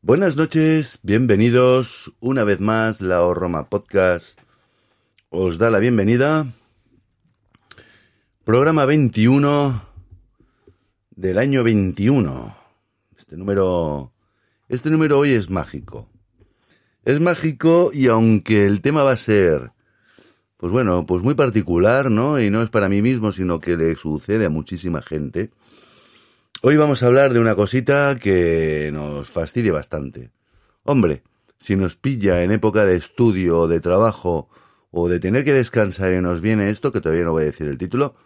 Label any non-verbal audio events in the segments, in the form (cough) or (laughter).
Buenas noches, bienvenidos una vez más, la O Roma Podcast os da la bienvenida. Programa 21 del año 21. Este número, este número hoy es mágico. Es mágico y aunque el tema va a ser, pues bueno, pues muy particular, ¿no? Y no es para mí mismo, sino que le sucede a muchísima gente. Hoy vamos a hablar de una cosita que nos fastidia bastante. Hombre, si nos pilla en época de estudio o de trabajo o de tener que descansar y nos viene esto, que todavía no voy a decir el título,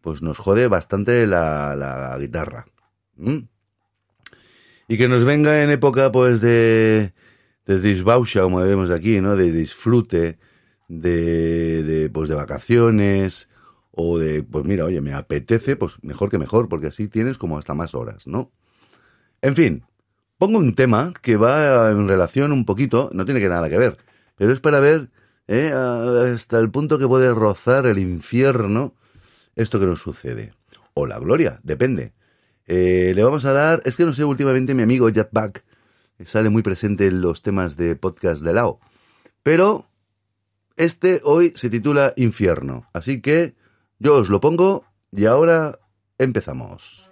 pues nos jode bastante la, la guitarra. ¿Mm? Y que nos venga en época pues de, de disbauxa, como vemos aquí, ¿no? De disfrute, de, de, pues de vacaciones, o de, pues mira, oye, me apetece, pues mejor que mejor, porque así tienes como hasta más horas, ¿no? En fin, pongo un tema que va en relación un poquito, no tiene que nada que ver, pero es para ver ¿eh? hasta el punto que puede rozar el infierno esto que nos sucede. O la gloria, depende. Eh, le vamos a dar, es que no sé, últimamente mi amigo Jetback sale muy presente en los temas de podcast de Lao. Pero este hoy se titula Infierno. Así que yo os lo pongo y ahora empezamos.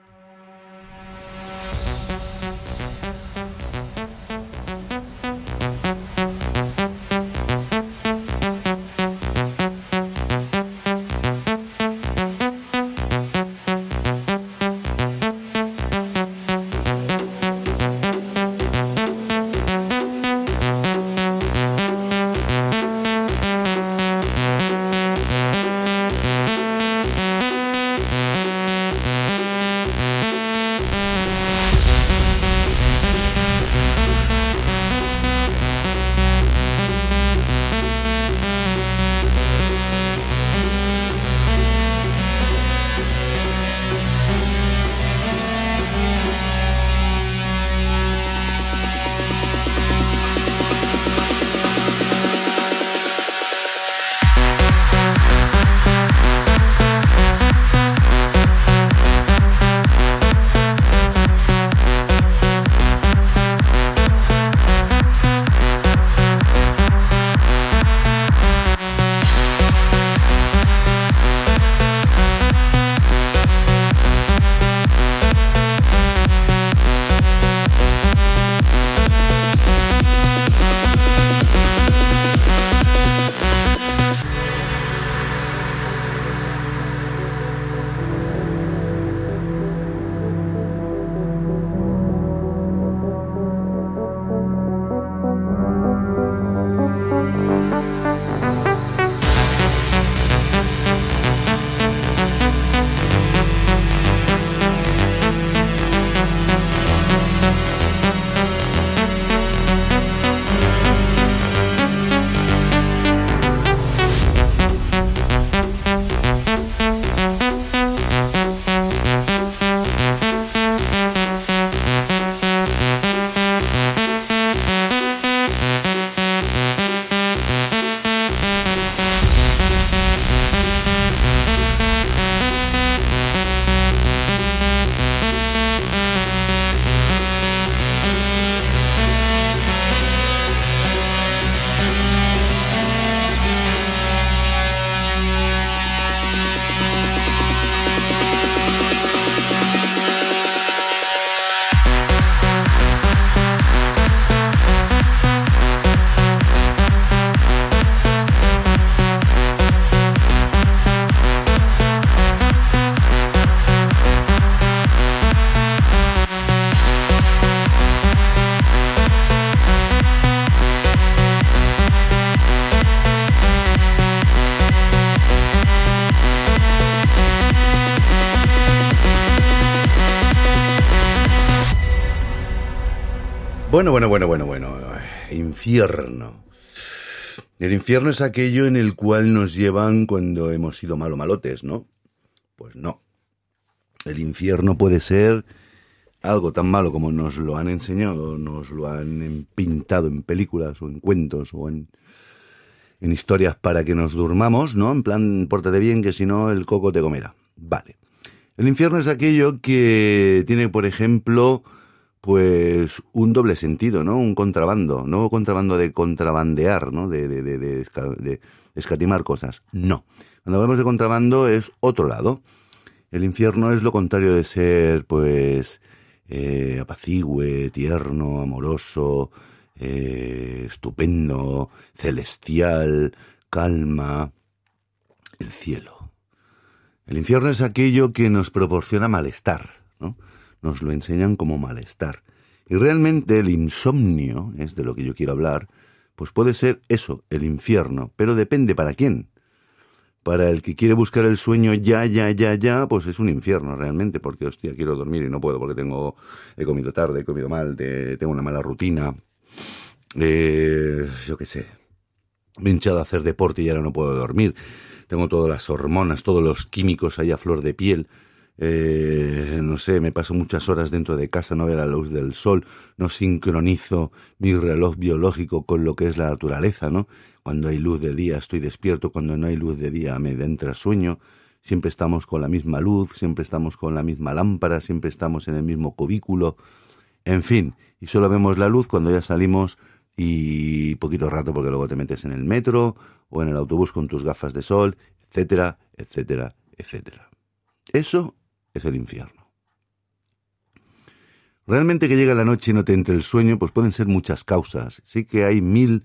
Bueno, bueno, bueno, bueno, bueno. Infierno. El infierno es aquello en el cual nos llevan cuando hemos sido malo malotes, ¿no? Pues no. El infierno puede ser algo tan malo como nos lo han enseñado, nos lo han pintado en películas o en cuentos o en, en historias para que nos durmamos, ¿no? En plan, pórtate bien que si no el coco te comerá. Vale. El infierno es aquello que tiene, por ejemplo, pues un doble sentido, ¿no? Un contrabando, no contrabando de contrabandear, ¿no? De, de, escatimar cosas. No. Cuando hablamos de contrabando es otro lado. El infierno es lo contrario de ser, pues, eh, apacigüe, tierno, amoroso, eh, estupendo, celestial, calma, el cielo. El infierno es aquello que nos proporciona malestar, ¿no? Nos lo enseñan como malestar. Y realmente el insomnio, es de lo que yo quiero hablar, pues puede ser eso, el infierno, pero depende para quién. Para el que quiere buscar el sueño ya, ya, ya, ya, pues es un infierno realmente, porque hostia, quiero dormir y no puedo porque tengo, he comido tarde, he comido mal, tengo una mala rutina, eh, yo qué sé, me he hinchado a hacer deporte y ahora no puedo dormir tengo todas las hormonas, todos los químicos ahí a flor de piel. Eh, no sé, me paso muchas horas dentro de casa, no veo la luz del sol, no sincronizo mi reloj biológico con lo que es la naturaleza, ¿no? Cuando hay luz de día estoy despierto, cuando no hay luz de día me entra sueño, siempre estamos con la misma luz, siempre estamos con la misma lámpara, siempre estamos en el mismo cubículo, en fin, y solo vemos la luz cuando ya salimos y poquito rato porque luego te metes en el metro o en el autobús con tus gafas de sol, etcétera, etcétera, etcétera. Eso es el infierno. Realmente que llega la noche y no te entre el sueño, pues pueden ser muchas causas. Sí que hay mil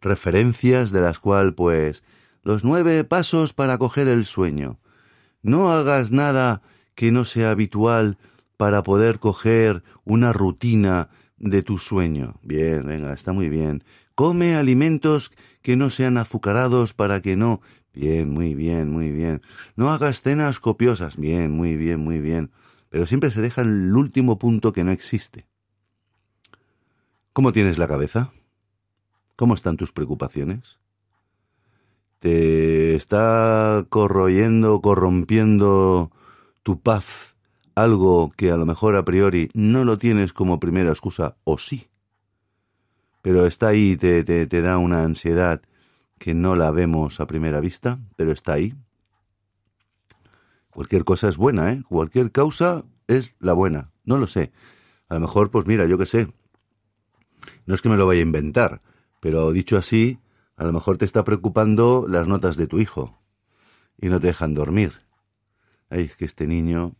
referencias de las cuales, pues, los nueve pasos para coger el sueño. No hagas nada que no sea habitual para poder coger una rutina de tu sueño. Bien, venga, está muy bien. Come alimentos que no sean azucarados para que no. Bien, muy bien, muy bien. No hagas cenas copiosas. Bien, muy bien, muy bien. Pero siempre se deja el último punto que no existe. ¿Cómo tienes la cabeza? ¿Cómo están tus preocupaciones? ¿Te está corroyendo, corrompiendo tu paz algo que a lo mejor a priori no lo tienes como primera excusa o sí? pero está ahí, te, te, te da una ansiedad que no la vemos a primera vista, pero está ahí. Cualquier cosa es buena, ¿eh? Cualquier causa es la buena. No lo sé. A lo mejor, pues mira, yo qué sé. No es que me lo vaya a inventar, pero dicho así, a lo mejor te está preocupando las notas de tu hijo y no te dejan dormir. Ay, es que este niño,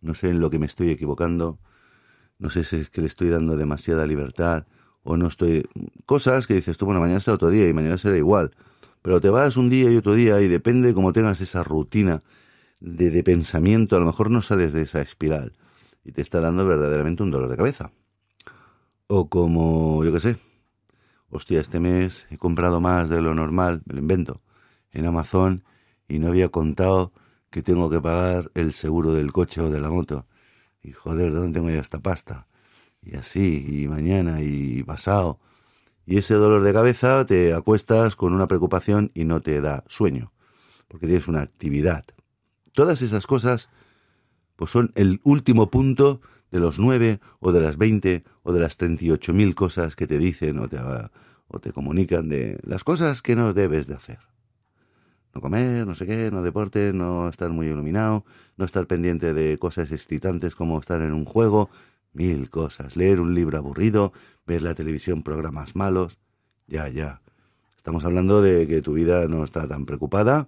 no sé en lo que me estoy equivocando, no sé si es que le estoy dando demasiada libertad, o no estoy... Cosas que dices tú, bueno, mañana será otro día y mañana será igual. Pero te vas un día y otro día y depende de cómo tengas esa rutina de, de pensamiento, a lo mejor no sales de esa espiral y te está dando verdaderamente un dolor de cabeza. O como, yo qué sé, hostia, este mes he comprado más de lo normal, me lo invento, en Amazon y no había contado que tengo que pagar el seguro del coche o de la moto. Y joder, ¿de dónde tengo ya esta pasta? Y así, y mañana y pasado. Y ese dolor de cabeza te acuestas con una preocupación y no te da sueño, porque tienes una actividad. Todas esas cosas pues son el último punto de los nueve o de las veinte o de las treinta y ocho mil cosas que te dicen o te, o te comunican de las cosas que no debes de hacer. No comer, no sé qué, no deporte, no estar muy iluminado, no estar pendiente de cosas excitantes como estar en un juego, mil cosas, leer un libro aburrido, ver la televisión programas malos, ya, ya. Estamos hablando de que tu vida no está tan preocupada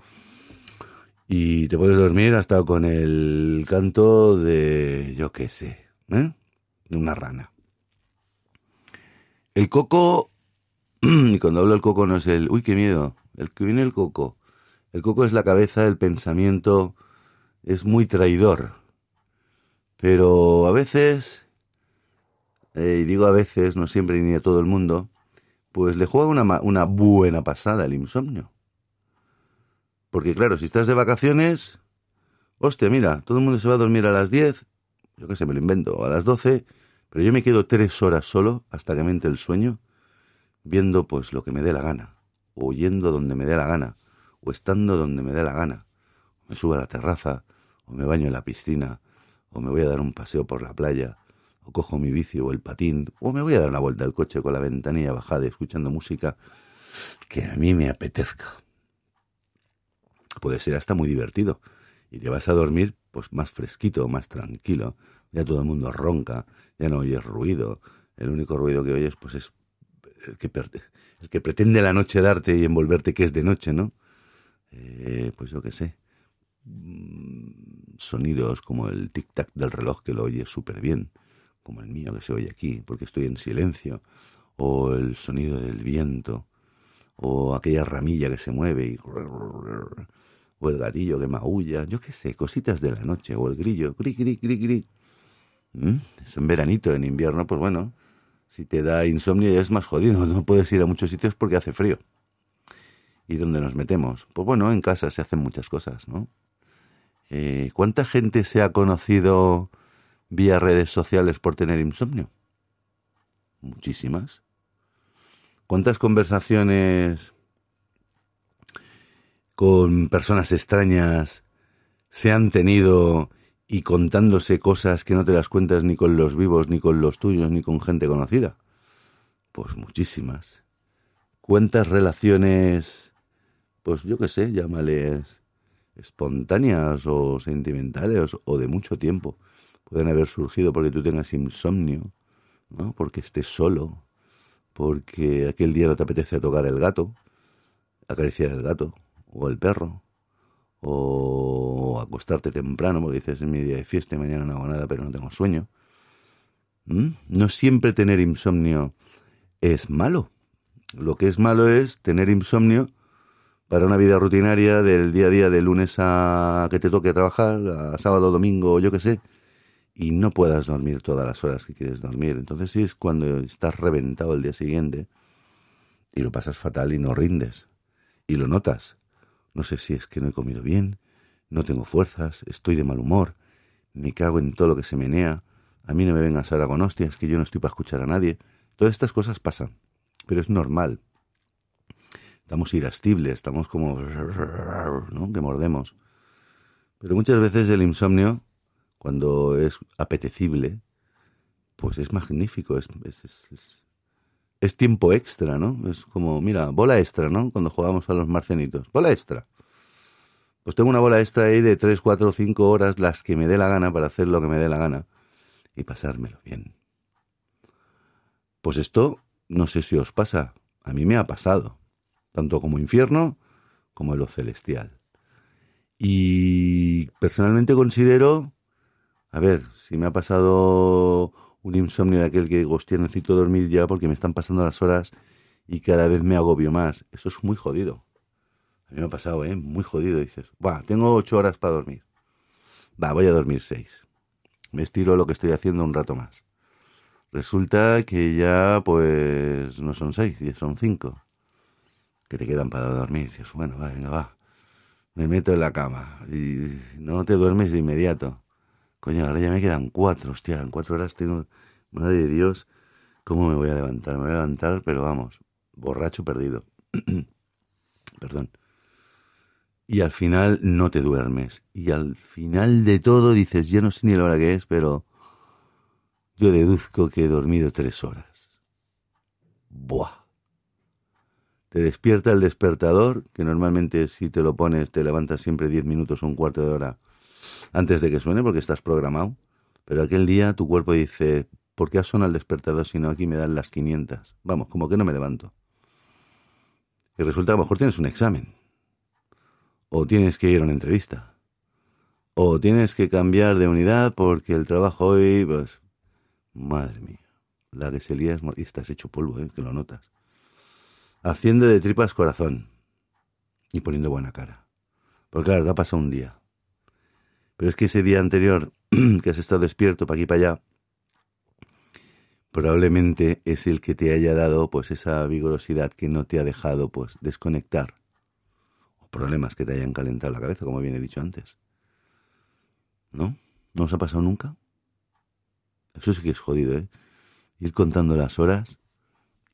y te puedes dormir hasta con el canto de, yo qué sé, ¿eh? de una rana. El coco, (clears throat) y cuando hablo del coco no es el, uy, qué miedo, el que viene el coco. El coco es la cabeza, el pensamiento es muy traidor. Pero a veces eh, y digo a veces, no siempre ni a todo el mundo, pues le juega una, una buena pasada el insomnio. Porque claro, si estás de vacaciones, hostia, mira, todo el mundo se va a dormir a las 10, yo qué sé, me lo invento, a las 12, pero yo me quedo tres horas solo hasta que me el sueño, viendo pues lo que me dé la gana, o yendo donde me dé la gana, o estando donde me dé la gana. Me subo a la terraza, o me baño en la piscina, o me voy a dar un paseo por la playa, o cojo mi bici o el patín, o me voy a dar una vuelta al coche con la ventanilla bajada escuchando música que a mí me apetezca. Puede ser hasta muy divertido y te vas a dormir pues más fresquito, más tranquilo. ya todo el mundo ronca, ya no oyes ruido, el único ruido que oyes pues es el que, el que pretende la noche darte y envolverte que es de noche, ¿no? Eh, pues yo qué sé, mm, sonidos como el tic-tac del reloj que lo oyes súper bien, como el mío que se oye aquí, porque estoy en silencio, o el sonido del viento, o aquella ramilla que se mueve y o el gatillo que maulla, yo qué sé, cositas de la noche, o el grillo, gri, gri, gri, gri. ¿Mm? Es en veranito, en invierno, pues bueno, si te da insomnio ya es más jodido, no puedes ir a muchos sitios porque hace frío. ¿Y dónde nos metemos? Pues bueno, en casa se hacen muchas cosas, ¿no? Eh, ¿Cuánta gente se ha conocido vía redes sociales por tener insomnio? Muchísimas. ¿Cuántas conversaciones con personas extrañas se han tenido y contándose cosas que no te las cuentas ni con los vivos, ni con los tuyos, ni con gente conocida? Pues muchísimas. ¿Cuántas relaciones, pues yo qué sé, llámales espontáneas o sentimentales o de mucho tiempo, pueden haber surgido porque tú tengas insomnio, ¿no? Porque estés solo, porque aquel día no te apetece tocar el gato, acariciar el gato, o el perro, o acostarte temprano porque dices es mi día de fiesta y mañana no hago nada pero no tengo sueño. ¿Mm? No siempre tener insomnio es malo. Lo que es malo es tener insomnio para una vida rutinaria del día a día, de lunes a que te toque trabajar, a sábado, domingo, yo qué sé, y no puedas dormir todas las horas que quieres dormir. Entonces sí es cuando estás reventado el día siguiente y lo pasas fatal y no rindes. Y lo notas. No sé si es que no he comido bien, no tengo fuerzas, estoy de mal humor, me cago en todo lo que se menea, a mí no me vengas ahora con hostias, que yo no estoy para escuchar a nadie. Todas estas cosas pasan, pero es normal. Estamos irascibles, estamos como... ¿no? que mordemos. Pero muchas veces el insomnio, cuando es apetecible, pues es magnífico, es, es, es tiempo extra, ¿no? Es como, mira, bola extra, ¿no? Cuando jugamos a los marcianitos. Bola extra. Pues tengo una bola extra ahí de 3, 4, 5 horas, las que me dé la gana para hacer lo que me dé la gana y pasármelo bien. Pues esto, no sé si os pasa, a mí me ha pasado, tanto como infierno como en lo celestial. Y personalmente considero, a ver, si me ha pasado un insomnio de aquel que digo, hostia, necesito dormir ya porque me están pasando las horas y cada vez me agobio más. Eso es muy jodido. A mí me ha pasado, ¿eh? Muy jodido. Dices, va, tengo ocho horas para dormir. Va, voy a dormir seis. Me estiro lo que estoy haciendo un rato más. Resulta que ya, pues, no son seis, ya son cinco. Que te quedan para dormir. Dices, bueno, va, venga, va. Me meto en la cama y no te duermes de inmediato. Coño, ahora ya me quedan cuatro, hostia, en cuatro horas tengo... Madre de Dios, ¿cómo me voy a levantar? Me voy a levantar, pero vamos, borracho perdido. (clears throat) Perdón. Y al final no te duermes. Y al final de todo dices, ya no sé ni la hora que es, pero yo deduzco que he dormido tres horas. Buah. Te despierta el despertador, que normalmente si te lo pones te levantas siempre diez minutos o un cuarto de hora antes de que suene porque estás programado. Pero aquel día tu cuerpo dice, ¿por qué sonado el despertador si no aquí me dan las 500? Vamos, como que no me levanto. Y resulta que a lo mejor tienes un examen. O tienes que ir a una entrevista. O tienes que cambiar de unidad porque el trabajo hoy, pues, madre mía, la que se lía es... Y estás hecho polvo, ¿eh? que lo notas. Haciendo de tripas corazón. Y poniendo buena cara. Porque claro, te ha pasado un día. Pero es que ese día anterior (clears throat) que has estado despierto para aquí para allá, probablemente es el que te haya dado pues esa vigorosidad que no te ha dejado pues desconectar. O problemas que te hayan calentado la cabeza, como bien he dicho antes. ¿No? ¿No os ha pasado nunca? Eso sí que es jodido, ¿eh? Ir contando las horas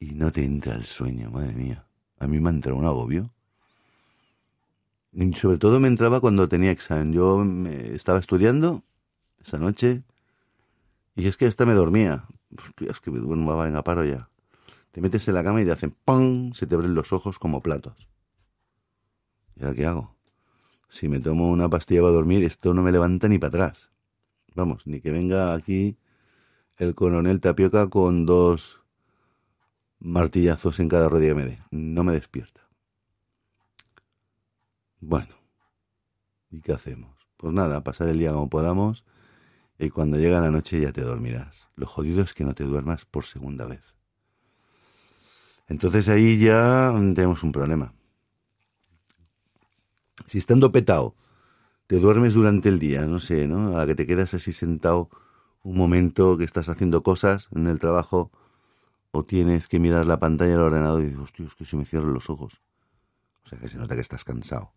y no te entra el sueño, madre mía. A mí me ha entrado un agobio. Sobre todo me entraba cuando tenía examen. Yo me estaba estudiando esa noche y es que hasta me dormía. Es que me duermo, venga, paro ya. Te metes en la cama y te hacen ¡pum! Se te abren los ojos como platos. ¿Y ahora qué hago? Si me tomo una pastilla para dormir, esto no me levanta ni para atrás. Vamos, ni que venga aquí el coronel Tapioca con dos martillazos en cada rodilla me dé. No me despierta. Bueno, ¿y qué hacemos? Pues nada, pasar el día como podamos y cuando llega la noche ya te dormirás. Lo jodido es que no te duermas por segunda vez. Entonces ahí ya tenemos un problema. Si estando petado te duermes durante el día, no sé, ¿no? A que te quedas así sentado un momento que estás haciendo cosas en el trabajo o tienes que mirar la pantalla del ordenador y dices, hostia, es que se me cierran los ojos. O sea que se nota que estás cansado.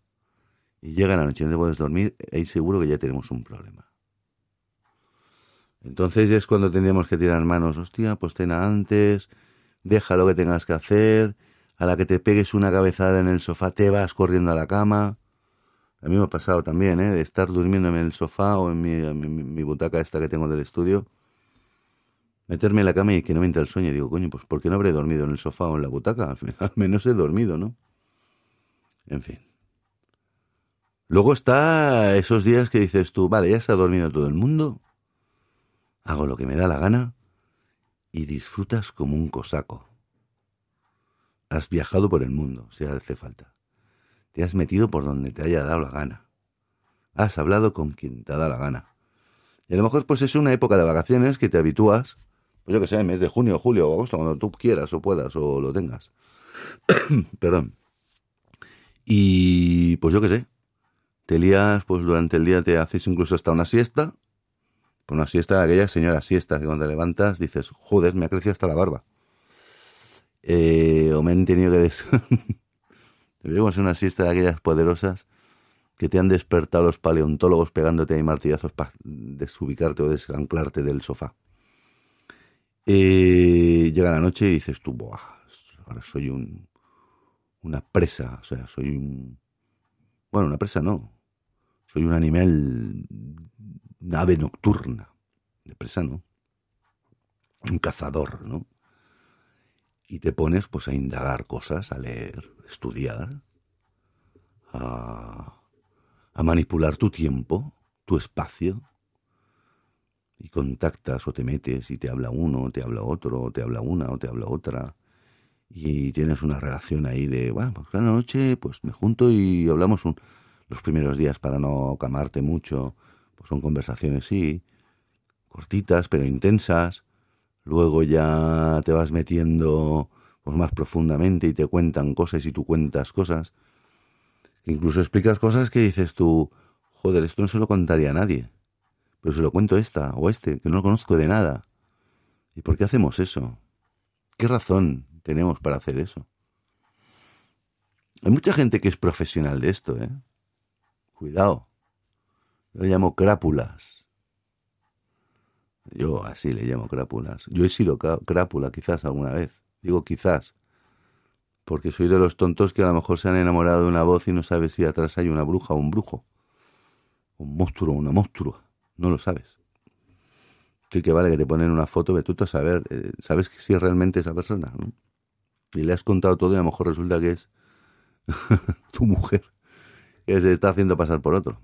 Y llega la noche y no te puedes dormir, ahí seguro que ya tenemos un problema. Entonces es cuando tendríamos que tirar manos, hostia, pues ten antes, deja lo que tengas que hacer, a la que te pegues una cabezada en el sofá te vas corriendo a la cama. A mí me ha pasado también, ¿eh? De estar durmiéndome en el sofá o en mi, butaca esta que tengo del estudio, meterme en la cama y que no me entra el sueño. Y digo, coño, pues ¿por qué no habré dormido en el sofá o en la butaca? Al (laughs) menos he dormido, ¿no? En fin. Luego está esos días que dices tú, vale, ya ha dormido todo el mundo, hago lo que me da la gana y disfrutas como un cosaco. Has viajado por el mundo, si hace falta. Te has metido por donde te haya dado la gana. Has hablado con quien te dado la gana. Y a lo mejor pues es una época de vacaciones que te habitúas, pues yo que sé, en mes de junio, julio o agosto, cuando tú quieras o puedas o lo tengas. (coughs) Perdón. Y pues yo que sé, te lías, pues durante el día te haces incluso hasta una siesta, por una siesta de aquella señora siesta, que cuando te levantas dices, joder, me ha crecido hasta la barba. Eh, o me han tenido que... Des... (laughs) Debemos una siesta de aquellas poderosas que te han despertado los paleontólogos pegándote ahí martillazos para desubicarte o desanclarte del sofá. Eh, llega la noche y dices tú, Buah, ahora soy un, una presa, o sea, soy un... Bueno, una presa no, soy un animal, una ave nocturna, de presa no, un cazador, ¿no? Y te pones pues a indagar cosas, a leer, a estudiar, a, a manipular tu tiempo, tu espacio, y contactas o te metes y te habla uno, o te habla otro, o te habla una, o te habla otra, y tienes una relación ahí de, bueno, pues cada noche pues me junto y hablamos un, los primeros días para no camarte mucho, pues son conversaciones, sí, cortitas pero intensas. Luego ya te vas metiendo pues más profundamente y te cuentan cosas y tú cuentas cosas. incluso explicas cosas que dices tú, joder, esto no se lo contaría a nadie. Pero se lo cuento esta o este, que no lo conozco de nada. ¿Y por qué hacemos eso? ¿Qué razón tenemos para hacer eso? Hay mucha gente que es profesional de esto, ¿eh? Cuidado. Yo le llamo crápulas. Yo así le llamo crápulas. Yo he sido crápula quizás alguna vez. Digo quizás. Porque soy de los tontos que a lo mejor se han enamorado de una voz y no sabes si atrás hay una bruja o un brujo. Un monstruo o una monstrua. No lo sabes. Sí que vale que te ponen una foto, de a saber, eh, sabes que si es realmente esa persona, ¿no? Y le has contado todo y a lo mejor resulta que es (laughs) tu mujer que se está haciendo pasar por otro.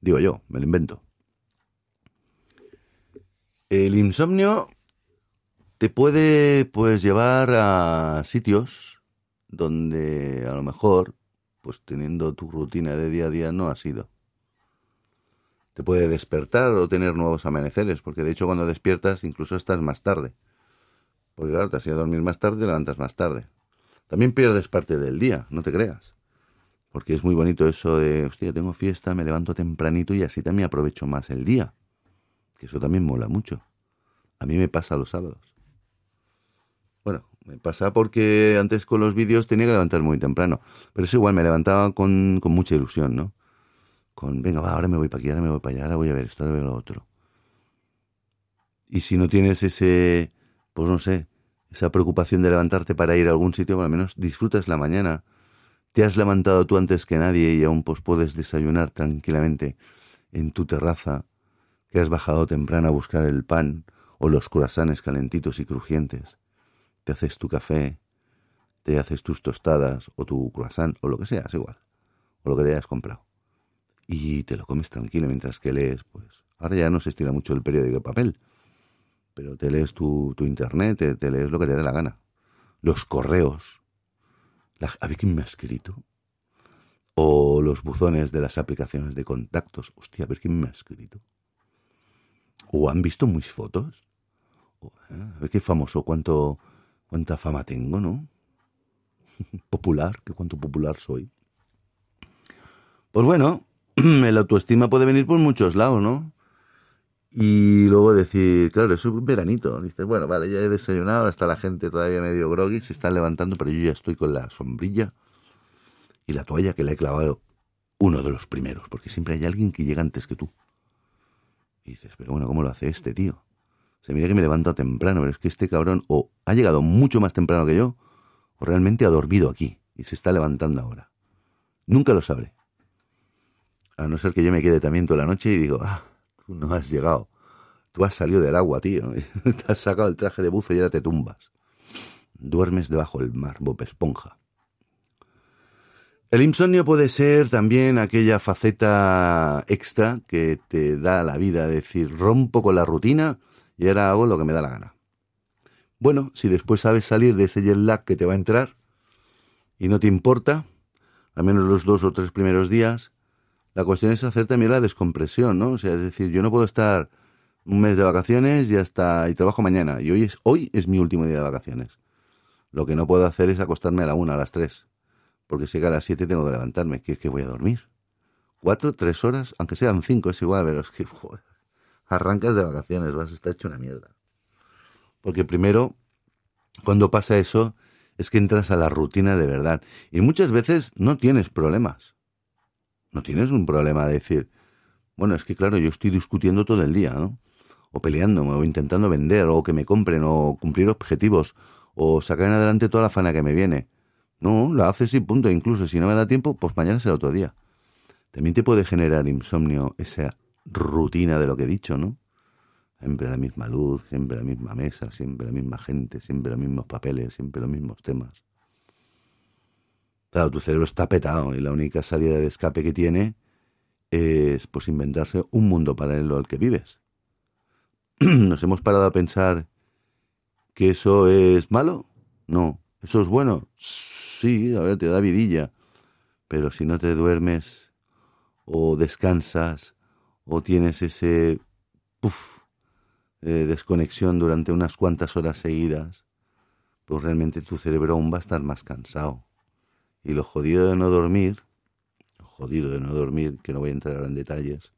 Digo yo, me lo invento. El insomnio te puede pues llevar a sitios donde a lo mejor pues teniendo tu rutina de día a día no has ido. Te puede despertar o tener nuevos amaneceres, porque de hecho cuando despiertas incluso estás más tarde. Porque claro, te has ido a dormir más tarde, levantas más tarde. También pierdes parte del día, no te creas. Porque es muy bonito eso de, hostia, tengo fiesta, me levanto tempranito y así también aprovecho más el día. Que eso también mola mucho. A mí me pasa los sábados. Bueno, me pasa porque antes con los vídeos tenía que levantar muy temprano. Pero es igual, me levantaba con, con mucha ilusión, ¿no? Con, venga, va, ahora me voy para aquí, ahora me voy para allá, ahora voy a ver esto, ahora voy a ver lo otro. Y si no tienes ese, pues no sé, esa preocupación de levantarte para ir a algún sitio, al menos disfrutas la mañana te has levantado tú antes que nadie y aún pues puedes desayunar tranquilamente en tu terraza, que has bajado temprano a buscar el pan o los croissants calentitos y crujientes. Te haces tu café, te haces tus tostadas o tu croissant o lo que sea, igual, o lo que te hayas comprado. Y te lo comes tranquilo mientras que lees, pues, Ahora ya no se estira mucho el periódico de papel, pero te lees tu, internet, te, te, lees lo que te dé la gana. Los correos. A ver quién me ha escrito. O los buzones de las aplicaciones de contactos. Hostia, a ver quién me ha escrito. O han visto mis fotos. Eh, a ver qué famoso, cuánto, cuánta fama tengo, ¿no? (laughs) popular, que cuánto popular soy. Pues bueno, (clears throat) el autoestima puede venir por muchos lados, ¿no? Y luego decir, claro, es un veranito. Dices, bueno, vale, ya he desayunado, está la gente todavía medio groggy, se están levantando, pero yo ya estoy con la sombrilla y la toalla que le he clavado uno de los primeros, porque siempre hay alguien que llega antes que tú. Y dices, pero bueno, ¿cómo lo hace este tío? Se mira que me levanto temprano, pero es que este cabrón o ha llegado mucho más temprano que yo, o realmente ha dormido aquí y se está levantando ahora. Nunca lo sabré. A no ser que yo me quede también toda la noche y digo, ah, no has llegado. Tú has salido del agua, tío. (laughs) te has sacado el traje de buzo y ahora te tumbas. Duermes debajo del mar, Bob Esponja. El insomnio puede ser también aquella faceta extra que te da la vida, decir, rompo con la rutina y ahora hago lo que me da la gana. Bueno, si después sabes salir de ese jet lag que te va a entrar y no te importa, al menos los dos o tres primeros días, la cuestión es hacer también la descompresión, ¿no? O sea, es decir, yo no puedo estar un mes de vacaciones y hasta y trabajo mañana. Y hoy es, hoy es mi último día de vacaciones. Lo que no puedo hacer es acostarme a la una, a las tres. Porque si a las siete tengo que levantarme. ¿Qué es que voy a dormir? Cuatro, tres horas, aunque sean cinco, es igual, pero es que (laughs) joder, arrancas de vacaciones, vas a estar hecho una mierda. Porque primero, cuando pasa eso, es que entras a la rutina de verdad. Y muchas veces no tienes problemas. No tienes un problema de decir, bueno, es que claro, yo estoy discutiendo todo el día, ¿no? O peleándome, o intentando vender, o que me compren, o cumplir objetivos, o sacar en adelante toda la fana que me viene. No, lo haces y punto. Incluso si no me da tiempo, pues mañana será otro día. También te puede generar insomnio esa rutina de lo que he dicho, ¿no? Siempre la misma luz, siempre la misma mesa, siempre la misma gente, siempre los mismos papeles, siempre los mismos temas. Claro, tu cerebro está petado y la única salida de escape que tiene es pues inventarse un mundo paralelo al que vives. (clears throat) ¿Nos hemos parado a pensar que eso es malo? No. ¿Eso es bueno? Sí, a ver, te da vidilla. Pero si no te duermes o descansas o tienes ese puff, eh, desconexión durante unas cuantas horas seguidas, pues realmente tu cerebro aún va a estar más cansado. Y lo jodido de no dormir, jodido de no dormir, que no voy a entrar en detalles,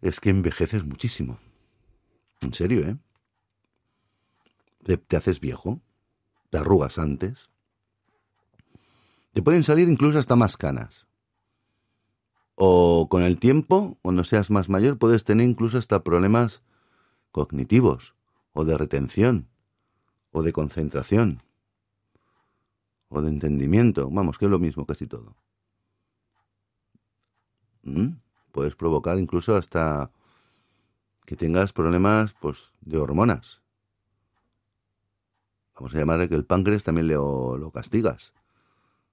es que envejeces muchísimo. En serio, ¿eh? Te, te haces viejo, te arrugas antes, te pueden salir incluso hasta más canas. O con el tiempo, cuando seas más mayor, puedes tener incluso hasta problemas cognitivos, o de retención, o de concentración o de entendimiento, vamos, que es lo mismo casi todo. ¿Mm? Puedes provocar incluso hasta que tengas problemas pues, de hormonas. Vamos a llamarle que el páncreas también le, lo castigas.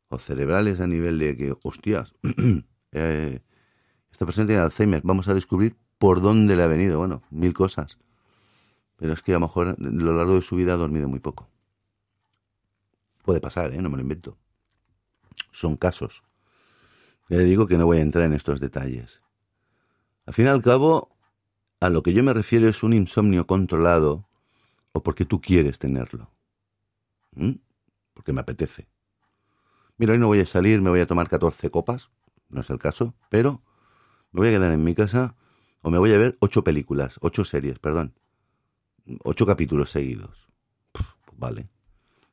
O cerebrales a nivel de que, hostias, (clears throat) eh, esta persona tiene Alzheimer, vamos a descubrir por dónde le ha venido. Bueno, mil cosas. Pero es que a lo mejor a lo largo de su vida ha dormido muy poco. Puede pasar, ¿eh? no me lo invento. Son casos. Le digo que no voy a entrar en estos detalles. Al fin y al cabo, a lo que yo me refiero es un insomnio controlado o porque tú quieres tenerlo. Porque me apetece. Mira, hoy no voy a salir, me voy a tomar 14 copas, no es el caso, pero me voy a quedar en mi casa o me voy a ver ocho películas, ocho series, perdón, ocho capítulos seguidos. pues vale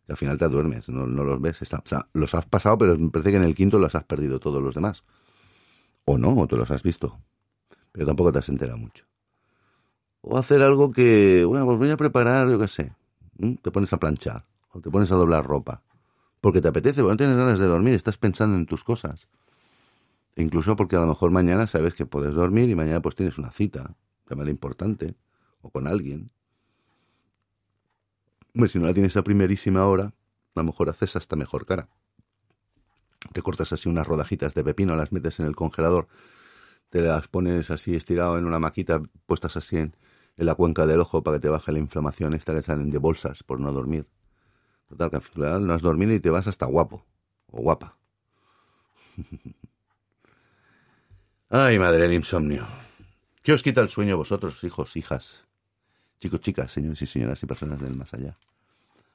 al final te duermes, no, los ves. o sea, los has pasado, pero me parece que en el quinto los has perdido todos los demás. O no, o te los has visto. Pero tampoco te has enterado mucho. O hacer algo que, bueno, pues voy a preparar, yo qué sé. Te pones a planchar, o te pones a doblar ropa. Porque te apetece, porque no tienes ganas de dormir, estás pensando en tus cosas. incluso porque a lo mejor mañana sabes que puedes dormir y mañana pues tienes una cita, de importante, o con alguien. Hombre, si no la tienes a primerísima hora, a lo mejor haces hasta mejor cara. Te cortas así unas rodajitas de pepino, las metes en el congelador, te las pones así estirado en una maquita, puestas así en, en la cuenca del ojo para que te baje la inflamación esta que salen de bolsas por no dormir. Total, que al final no has dormido y te vas hasta guapo o guapa. (laughs) Ay, madre, el insomnio. ¿Qué os quita el sueño vosotros, hijos, hijas? Chicos, chicas, señores y señoras y personas del más allá.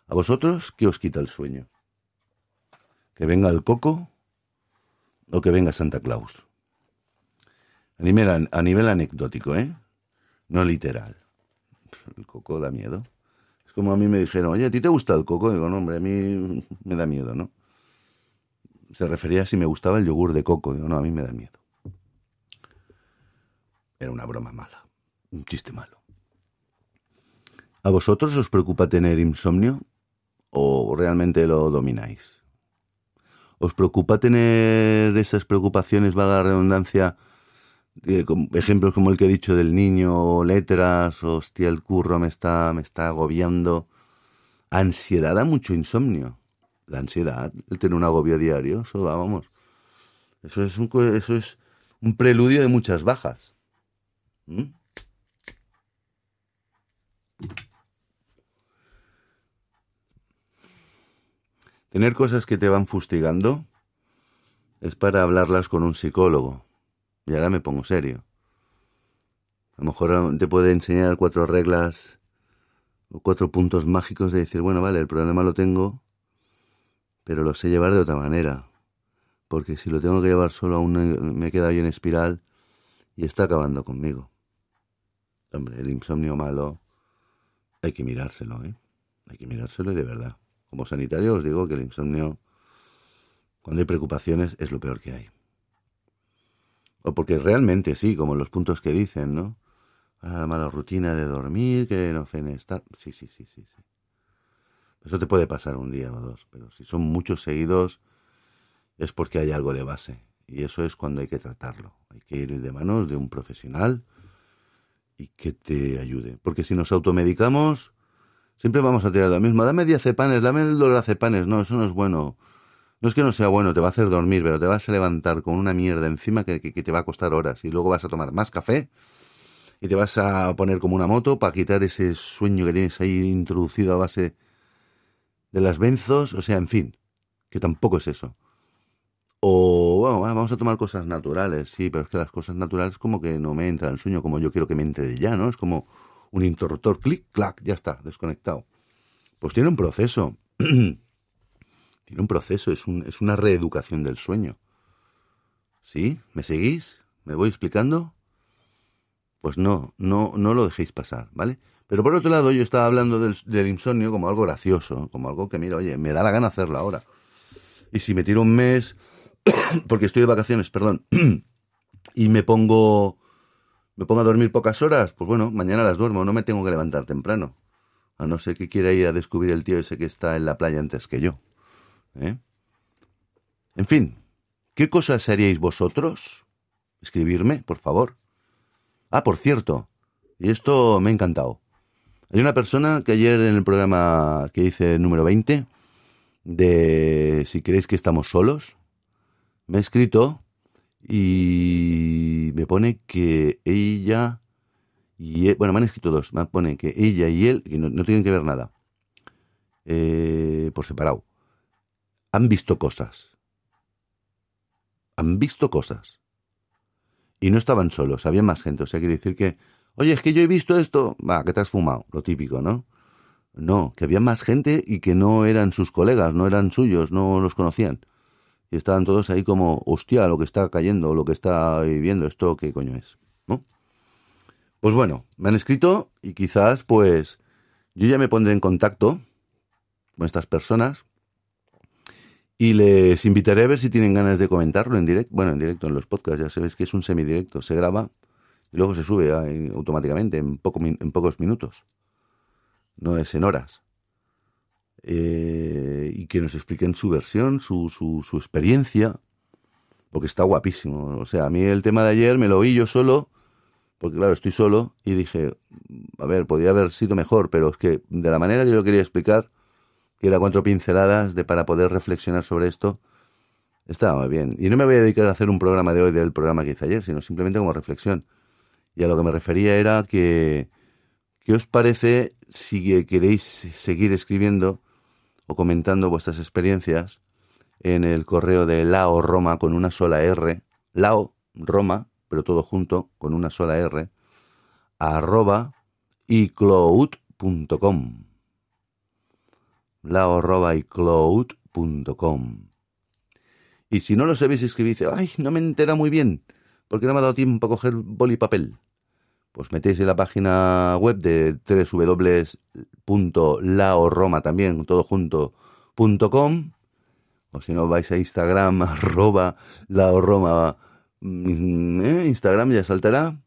¿A vosotros qué os quita el sueño? ¿Que venga el coco o que venga Santa Claus? A nivel, anecdótico, ¿eh? No literal. El coco da miedo. Es como a mí me dijeron, oye, ¿a ti te gusta el coco? digo, no, hombre, a mí me da miedo, ¿no? Se refería a si me gustaba el yogur de coco. Digo, no, a mí me da miedo. Era una broma mala, un chiste malo. ¿A vosotros os preocupa tener insomnio o realmente lo domináis? ¿Os preocupa tener esas preocupaciones, valga la redundancia, ejemplos como el que he dicho del niño, letras, hostia, el curro me está, me está agobiando? Ansiedad da mucho insomnio. La ansiedad, el tener un agobio diario, eso vamos. Eso es un, eso es un preludio de muchas bajas. ¿Mm? Tener cosas que te van fustigando es para hablarlas con un psicólogo. Y ahora me pongo serio. A lo mejor te puede enseñar cuatro reglas o cuatro puntos mágicos de decir, bueno, vale, el problema lo tengo, pero lo sé llevar de otra manera. Porque si lo tengo que llevar solo aún me queda ahí en espiral y está acabando conmigo. Hombre, el insomnio malo hay que mirárselo, ¿eh? Hay que mirárselo de verdad. Como sanitario os digo que el insomnio, cuando hay preocupaciones, es lo peor que hay. O porque realmente sí, como los puntos que dicen, ¿no? Ah, la mala rutina de dormir, que no fe estar. Sí, sí, sí, sí, sí. Eso te puede pasar un día o dos, pero si son muchos seguidos es porque hay algo de base. Y eso es cuando hay que tratarlo. Hay que ir de manos de un profesional y que te ayude. Porque si nos automedicamos, siempre vamos a tirar lo mismo. Dame diazepanes, dame el doracepanes. No, eso no es bueno. No es que no sea bueno, te va a hacer dormir, pero te vas a levantar con una mierda encima que, te va a costar horas. Y luego vas a tomar más café y te vas a poner como una moto para quitar ese sueño que tienes ahí introducido a base de las benzos. O sea, en fin, que tampoco es eso. O, bueno, vamos a tomar cosas naturales, sí, pero es que las cosas naturales como que no me entran el sueño como yo quiero que me entre de ya, ¿no? Es como un interruptor, clic, clac, ya está, desconectado. Pues tiene un proceso. (clears throat) tiene un proceso, es, un, es una reeducación del sueño. ¿Sí? ¿Me seguís? ¿Me voy explicando? Pues no, no, no lo dejéis pasar, ¿vale? Pero por otro lado, yo estaba hablando del, del insomnio como algo gracioso, como algo que, mira, oye, me da la gana hacerlo ahora. Y si me tiro un mes (clears throat) porque estoy de vacaciones, perdón, (clears throat) y me pongo, me pongo a dormir pocas horas, pues bueno, mañana las duermo, no me tengo que levantar temprano. A no ser que quiera ir a descubrir el tío ese que está en la playa antes que yo. ¿eh? En fin, ¿qué cosas haríais vosotros? Escribirme, por favor. Ah, por cierto, y esto me ha encantado. Hay una persona que ayer en el programa que hice número 20, de si queréis que estamos solos, me ha escrito y me pone que ella y él, bueno, me han escrito dos, me pone que ella y él, que no, tienen que ver nada, eh, por separado, han visto cosas. Han visto cosas. Y no estaban solos, había más gente. O sea, quiere decir que, oye, es que yo he visto esto, va, que te has fumado, lo típico, ¿no? No, que había más gente y que no eran sus colegas, no eran suyos, no los conocían y estaban todos ahí como, hostia, lo que está cayendo, lo que está viviendo, esto qué coño es, ¿no? Pues bueno, me han escrito y quizás pues yo ya me pondré en contacto con estas personas y les invitaré a ver si tienen ganas de comentarlo en directo, bueno, en directo en los podcasts, ya sabéis que es un semidirecto, se graba y luego se sube automáticamente en, poco, en pocos minutos, no es en horas. Eh, y que nos expliquen su versión, su, su, su, experiencia, porque está guapísimo. O sea, a mí el tema de ayer me lo oí yo solo, porque claro, estoy solo, y dije, a ver, podría haber sido mejor, pero es que de la manera que yo quería explicar, que era cuatro pinceladas de para poder reflexionar sobre esto, Está muy bien. Y no me voy a dedicar a hacer un programa de hoy del programa que hice ayer, sino simplemente como reflexión. Y a lo que me refería era que, ¿qué os parece si queréis seguir escribiendo o comentando vuestras experiencias en el correo de Lao Roma con una sola R, Lao Roma, pero todo junto con una sola R, arroba icloud.com. Lao arroba icloud.com. Y si no lo sabéis escribir, dice, ay, no me entera muy bien, porque no me ha dado tiempo a coger boli papel. Pues metéis en la página web de www.laoroma también, todo junto, o si no vais a Instagram, (laughs) arroba laoroma, mm, ¿eh? Instagram ya saltará,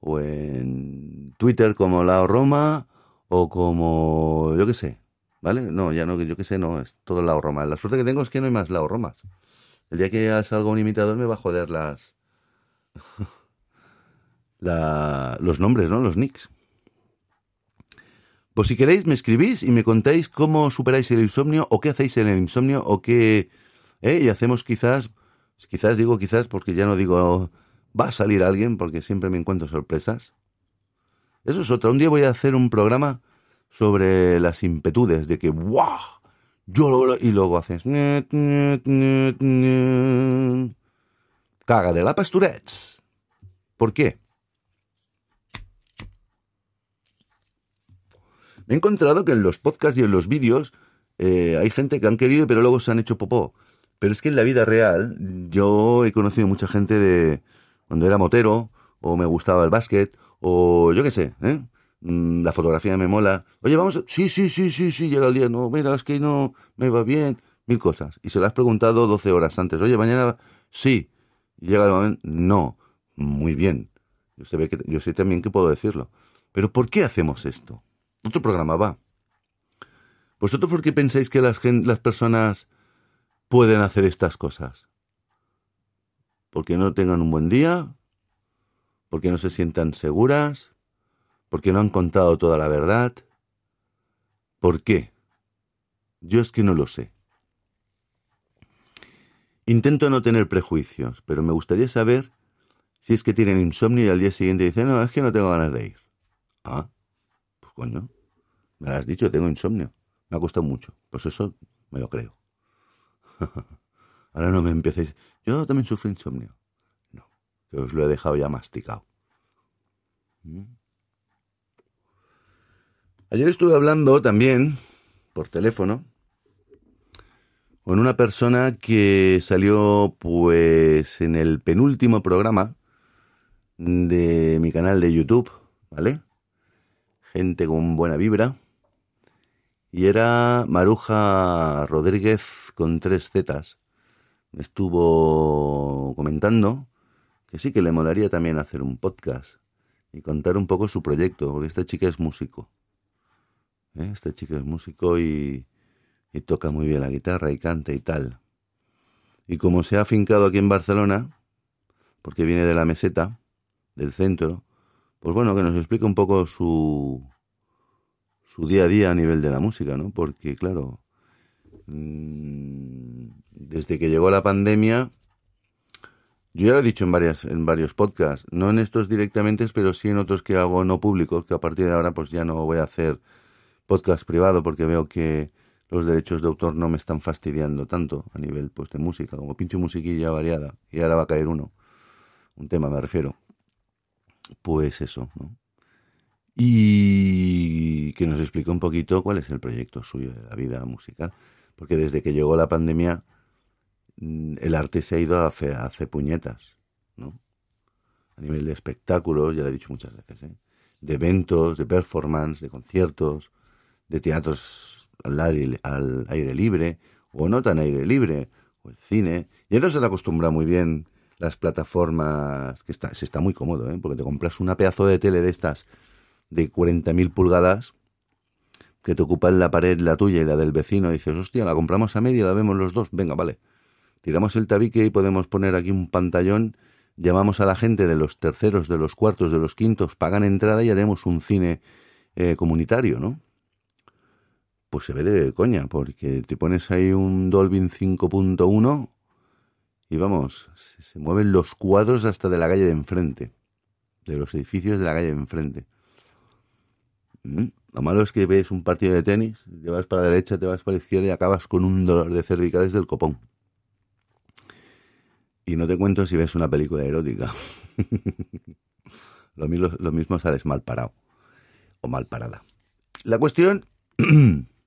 o en Twitter como laoroma, o como, yo qué sé, ¿vale? No, ya no, yo qué sé, no, es todo laoroma. La suerte que tengo es que no hay más laoromas. El día que salga un imitador me va a joder las... (laughs) los nombres, ¿no? Los nicks. Pues si queréis, me escribís y me contáis cómo superáis el insomnio o qué hacéis en el insomnio o qué... ¿eh? Y hacemos quizás, quizás digo quizás porque ya no digo va a salir alguien porque siempre me encuentro sorpresas. Eso es otra. Un día voy a hacer un programa sobre las impetudes de que ¡guau! Yo lo... Y luego haces... Cágale la pasturets. ¿Por qué? He encontrado que en los podcasts y en los vídeos eh, hay gente que han querido pero luego se han hecho popó. Pero es que en la vida real yo he conocido mucha gente de cuando era motero o me gustaba el básquet o yo qué sé, ¿eh? Mm, la fotografía me mola. Oye, vamos, sí, sí, sí, sí, sí, llega el día, no, mira, es que no me va bien, mil cosas. Y se lo has preguntado 12 horas antes. Oye, mañana, sí. llega el momento, no, muy bien. Yo sé, que, yo sé también que puedo decirlo. Pero ¿por qué hacemos esto? Otro programa va. ¿Vosotros por qué pensáis que las, las personas pueden hacer estas cosas? ¿Porque no tengan un buen día? ¿Porque no se sientan seguras? ¿Porque no han contado toda la verdad? ¿Por qué? Yo es que no lo sé. Intento no tener prejuicios, pero me gustaría saber si es que tienen insomnio y al día siguiente dicen, no, es que no tengo ganas de ir. Ah, Coño, me lo has dicho, tengo insomnio. Me ha costado mucho. Pues eso me lo creo. (laughs) Ahora no me empecéis. Yo también sufro insomnio. No, que os lo he dejado ya masticado. ¿Mm? Ayer estuve hablando también por teléfono con una persona que salió pues en el penúltimo programa de mi canal de YouTube, ¿vale? Gente con buena vibra. Y era Maruja Rodríguez con tres zetas. Me estuvo comentando que sí que le molaría también hacer un podcast y contar un poco su proyecto, porque esta chica es músico. ¿eh? Esta chica es músico y, y toca muy bien la guitarra y canta y tal. Y como se ha afincado aquí en Barcelona, porque viene de la meseta, del centro, pues bueno, que nos explique un poco su, su día a día a nivel de la música, ¿no? Porque, claro, mm, desde que llegó la pandemia, yo ya lo he dicho en, varias, en varios podcasts, no en estos directamente, pero sí en otros que hago no públicos, que a partir de ahora pues ya no voy a hacer podcast privado porque veo que los derechos de autor no me están fastidiando tanto a nivel pues de música, como pincho musiquilla variada, y ahora va a caer uno, un tema me refiero pues eso, ¿no? Y que nos explique un poquito cuál es el proyecto suyo de la vida musical. Porque desde que llegó la pandemia, mm, el arte se ha ido a hacer, puñetas, ¿no? A nivel de espectáculos, ya lo he dicho muchas veces, ¿eh? de eventos, de performance, de conciertos, de teatros al aire, al aire libre, o no tan aire libre, o el cine. Ya no se le acostumbra muy bien las plataformas, que está, se está muy cómodo, ¿eh? porque te compras una pedazo de tele de estas de 40.000 pulgadas que te ocupan la pared, la tuya y la del vecino, dices, hostia, la compramos a media, la vemos los dos, venga, vale. Tiramos el tabique y podemos poner aquí un pantallón, llamamos a la gente de los terceros, de los cuartos, de los quintos, pagan entrada y haremos un cine eh, comunitario, ¿no? Pues se ve de coña, porque te pones ahí un Dolby 5.1 Y vamos, se, mueven los cuadros hasta de la calle de enfrente, de los edificios de la calle de enfrente. Mm, lo malo es que ves un partido de tenis, te vas para la derecha, te vas para la izquierda y acabas con un dolor de cervicales del copón. Y no te cuento si ves una película erótica. (laughs) lo, mismo, lo mismo sales mal parado o mal parada. La cuestión (clears throat)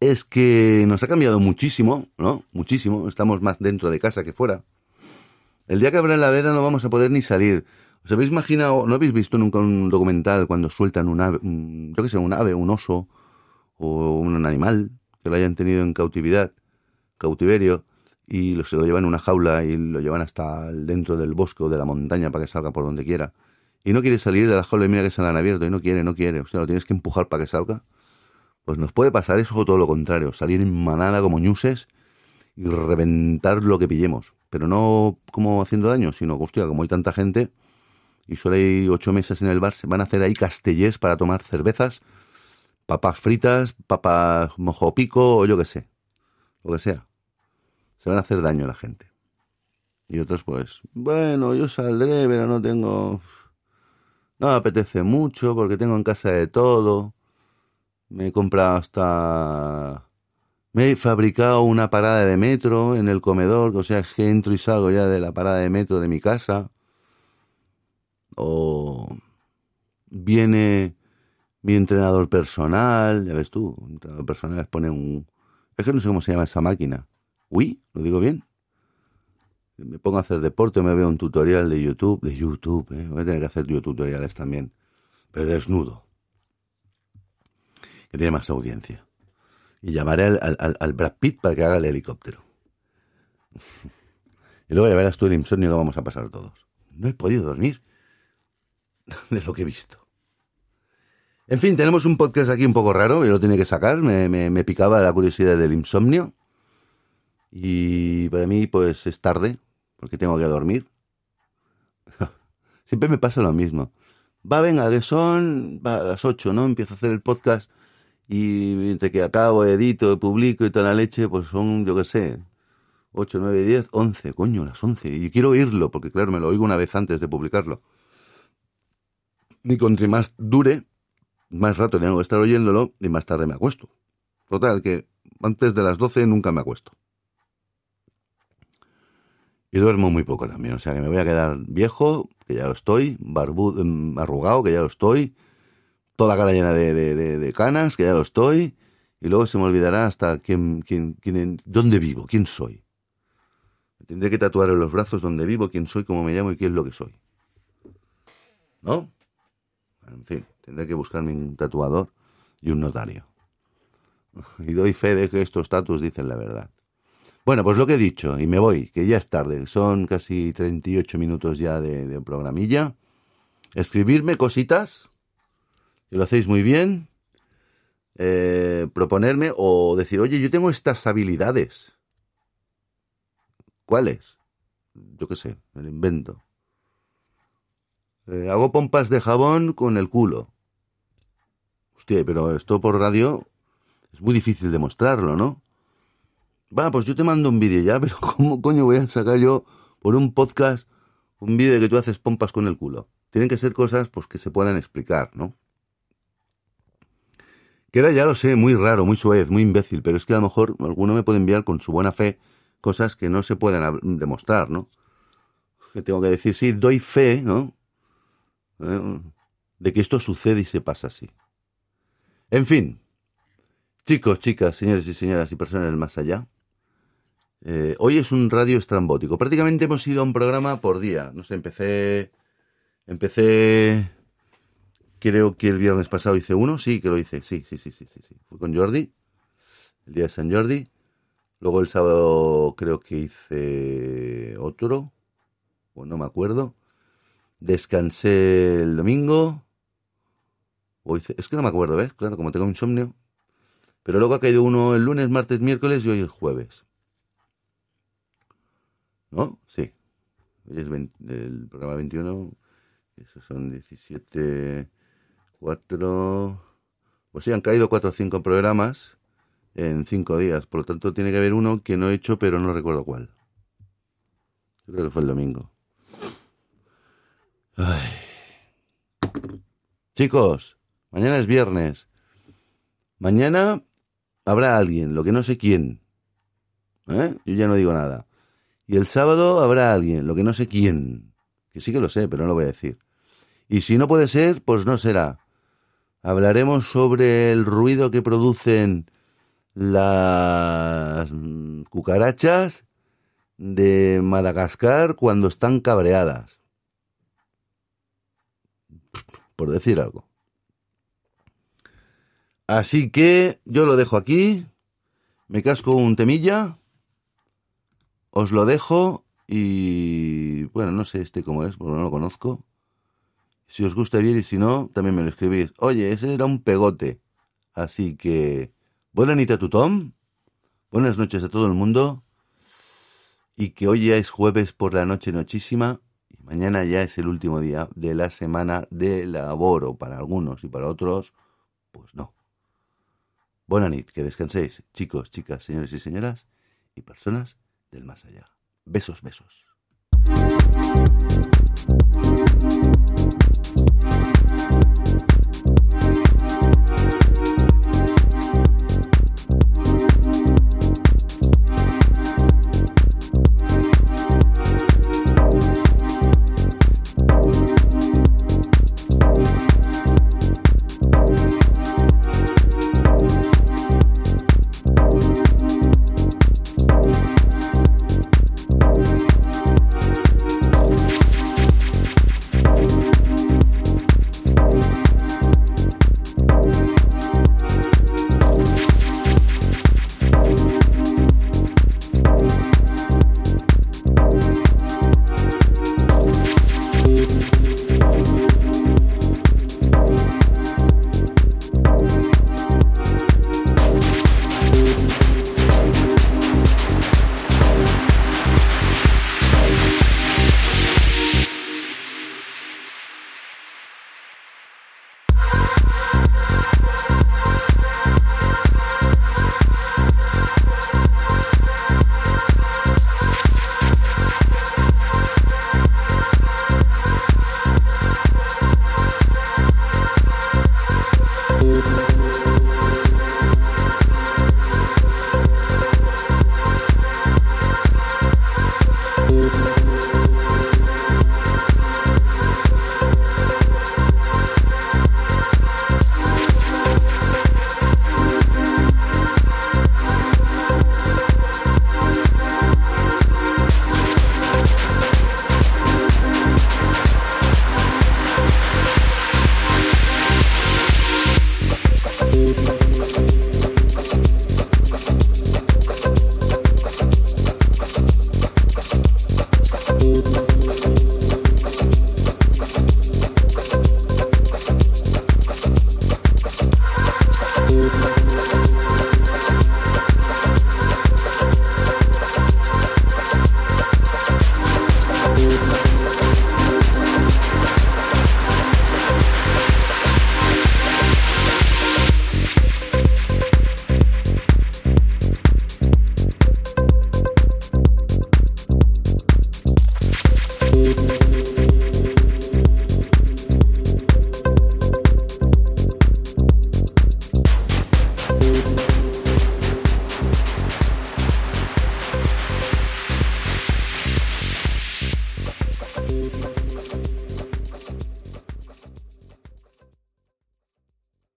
es que nos ha cambiado muchísimo, ¿no? Muchísimo. Estamos más dentro de casa que fuera. El día que abra la vera no vamos a poder ni salir. ¿Os habéis imaginado, no habéis visto nunca un documental cuando sueltan un ave, yo que sé, un ave, un oso o un animal que lo hayan tenido en cautividad, cautiverio, y se lo llevan en una jaula y lo llevan hasta dentro del bosque o de la montaña para que salga por donde quiera? Y no quiere salir de la jaula y mira que se la han abierto y no quiere, no quiere. O sea, lo tienes que empujar para que salga. Pues nos puede pasar eso o todo lo contrario, salir en manada como ñuses y reventar lo que pillemos. Pero no como haciendo daño, sino, hostia, como hay tanta gente y solo hay ocho meses en el bar, se van a hacer ahí castellés para tomar cervezas, papas fritas, papas mojo pico o yo qué sé, lo que sea. Se van a hacer daño a la gente. Y otros, pues, bueno, yo saldré, pero no tengo. No me apetece mucho porque tengo en casa de todo. Me he comprado hasta... Me he fabricado una parada de metro en el comedor, o sea, que entro y salgo ya de la parada de metro de mi casa. O viene mi entrenador personal, ya ves tú, entrenador personal pone un... Es que no sé cómo se llama esa máquina. ¿Uy? ¿Lo digo bien? Me pongo a hacer deporte, me veo un tutorial de YouTube, de YouTube, ¿eh? voy a tener que hacer yo tutoriales también, pero desnudo que tiene más audiencia. Y llamaré al, al, Brad Pitt para que haga el helicóptero. (laughs) y luego ya verás tú el insomnio que vamos a pasar todos. No he podido dormir (laughs) de lo que he visto. En fin, tenemos un podcast aquí un poco raro, y lo tiene que sacar, me, me, picaba la curiosidad del insomnio. Y para mí, pues es tarde, porque tengo que dormir. (laughs) Siempre me pasa lo mismo. Va, venga, que son a las 8, ¿no? Empiezo a hacer el podcast y entre que acabo, edito, publico y toda la leche, pues son, yo qué sé, 8, 9, 10, 11, coño, las 11. Y quiero oírlo, porque claro, me lo oigo una vez antes de publicarlo. Y contra más dure, más rato tengo que estar oyéndolo y más tarde me acuesto. Total, que antes de las 12 nunca me acuesto. Y duermo muy poco también, o sea que me voy a quedar viejo, que ya lo estoy, barbudo, mm, arrugado, que ya lo estoy, toda la cara llena de, canas, que ya lo estoy, y luego se me olvidará hasta quién, quién, quién, dónde vivo, quién soy. Tendré que tatuar en los brazos dónde vivo, quién soy, cómo me llamo y qué es lo que soy. ¿No? En fin, tendré que buscarme un tatuador y un notario. Y doy fe de que estos tatus dicen la verdad. Bueno, pues lo que he dicho, y me voy, que ya es tarde, son casi 38 minutos ya de, de programilla. Escribirme cositas, y lo hacéis muy bien, eh, proponerme o decir, oye, yo tengo estas habilidades. ¿Cuáles? Yo qué sé, me lo invento. Eh, hago pompas de jabón con el culo. Hostia, pero esto por radio es muy difícil demostrarlo, ¿no? Va, pues yo te mando un vídeo ya, (laughs) pero ¿cómo coño voy a sacar yo por un podcast un vídeo de que tú haces pompas con el culo? Tienen que ser cosas pues que se puedan explicar, ¿no? Queda, ya lo sé, muy raro, muy suez, muy imbécil, pero es que a lo mejor alguno me puede enviar con su buena fe cosas que no se pueden demostrar, ¿no? Que tengo que decir, sí, doy fe, ¿no? Eh, de que esto sucede y se pasa así. En fin, chicos, chicas, señores y señoras y personas del más allá, eh, hoy es un radio estrambótico. Prácticamente hemos ido a un programa por día. No sé, empecé. Empecé Creo que el viernes pasado hice uno, sí, que lo hice, sí, sí, sí, sí, sí, sí. Fue con Jordi, el día de San Jordi. Luego el sábado creo que hice otro, o no me acuerdo. Descansé el domingo. O hice, es que no me acuerdo, ¿ves? Claro, como tengo insomnio. Pero luego ha caído uno el lunes, martes, miércoles y hoy el jueves. ¿No? Sí. Hoy es el programa 21. Esos son 17 cuatro, pues sí, han caído cuatro o cinco programas en cinco días. Por lo tanto, tiene que haber uno que no he hecho, pero no recuerdo cuál. Yo creo que fue el domingo. Ay. Chicos, mañana es viernes. Mañana habrá alguien, lo que no sé quién. ¿Eh? Yo ya no digo nada. Y el sábado habrá alguien, lo que no sé quién. Que sí que lo sé, pero no lo voy a decir. Y si no puede ser, pues no será. Hablaremos sobre el ruido que producen las cucarachas de Madagascar cuando están cabreadas. Por decir algo. Así que yo lo dejo aquí. Me casco un temilla. Os lo dejo y bueno, no sé este cómo es, porque no lo conozco. Si os gusta bien y si no, también me lo escribís. Oye, ese era un pegote. Así que, buena noches a tu Tom. Buenas noches a todo el mundo. Y que hoy ya es jueves por la noche nochísima. Y mañana ya es el último día de la semana de laboro para algunos y para otros, pues no. Buena nit, que descanséis, chicos, chicas, señores y señoras, y personas del más allá. Besos, besos.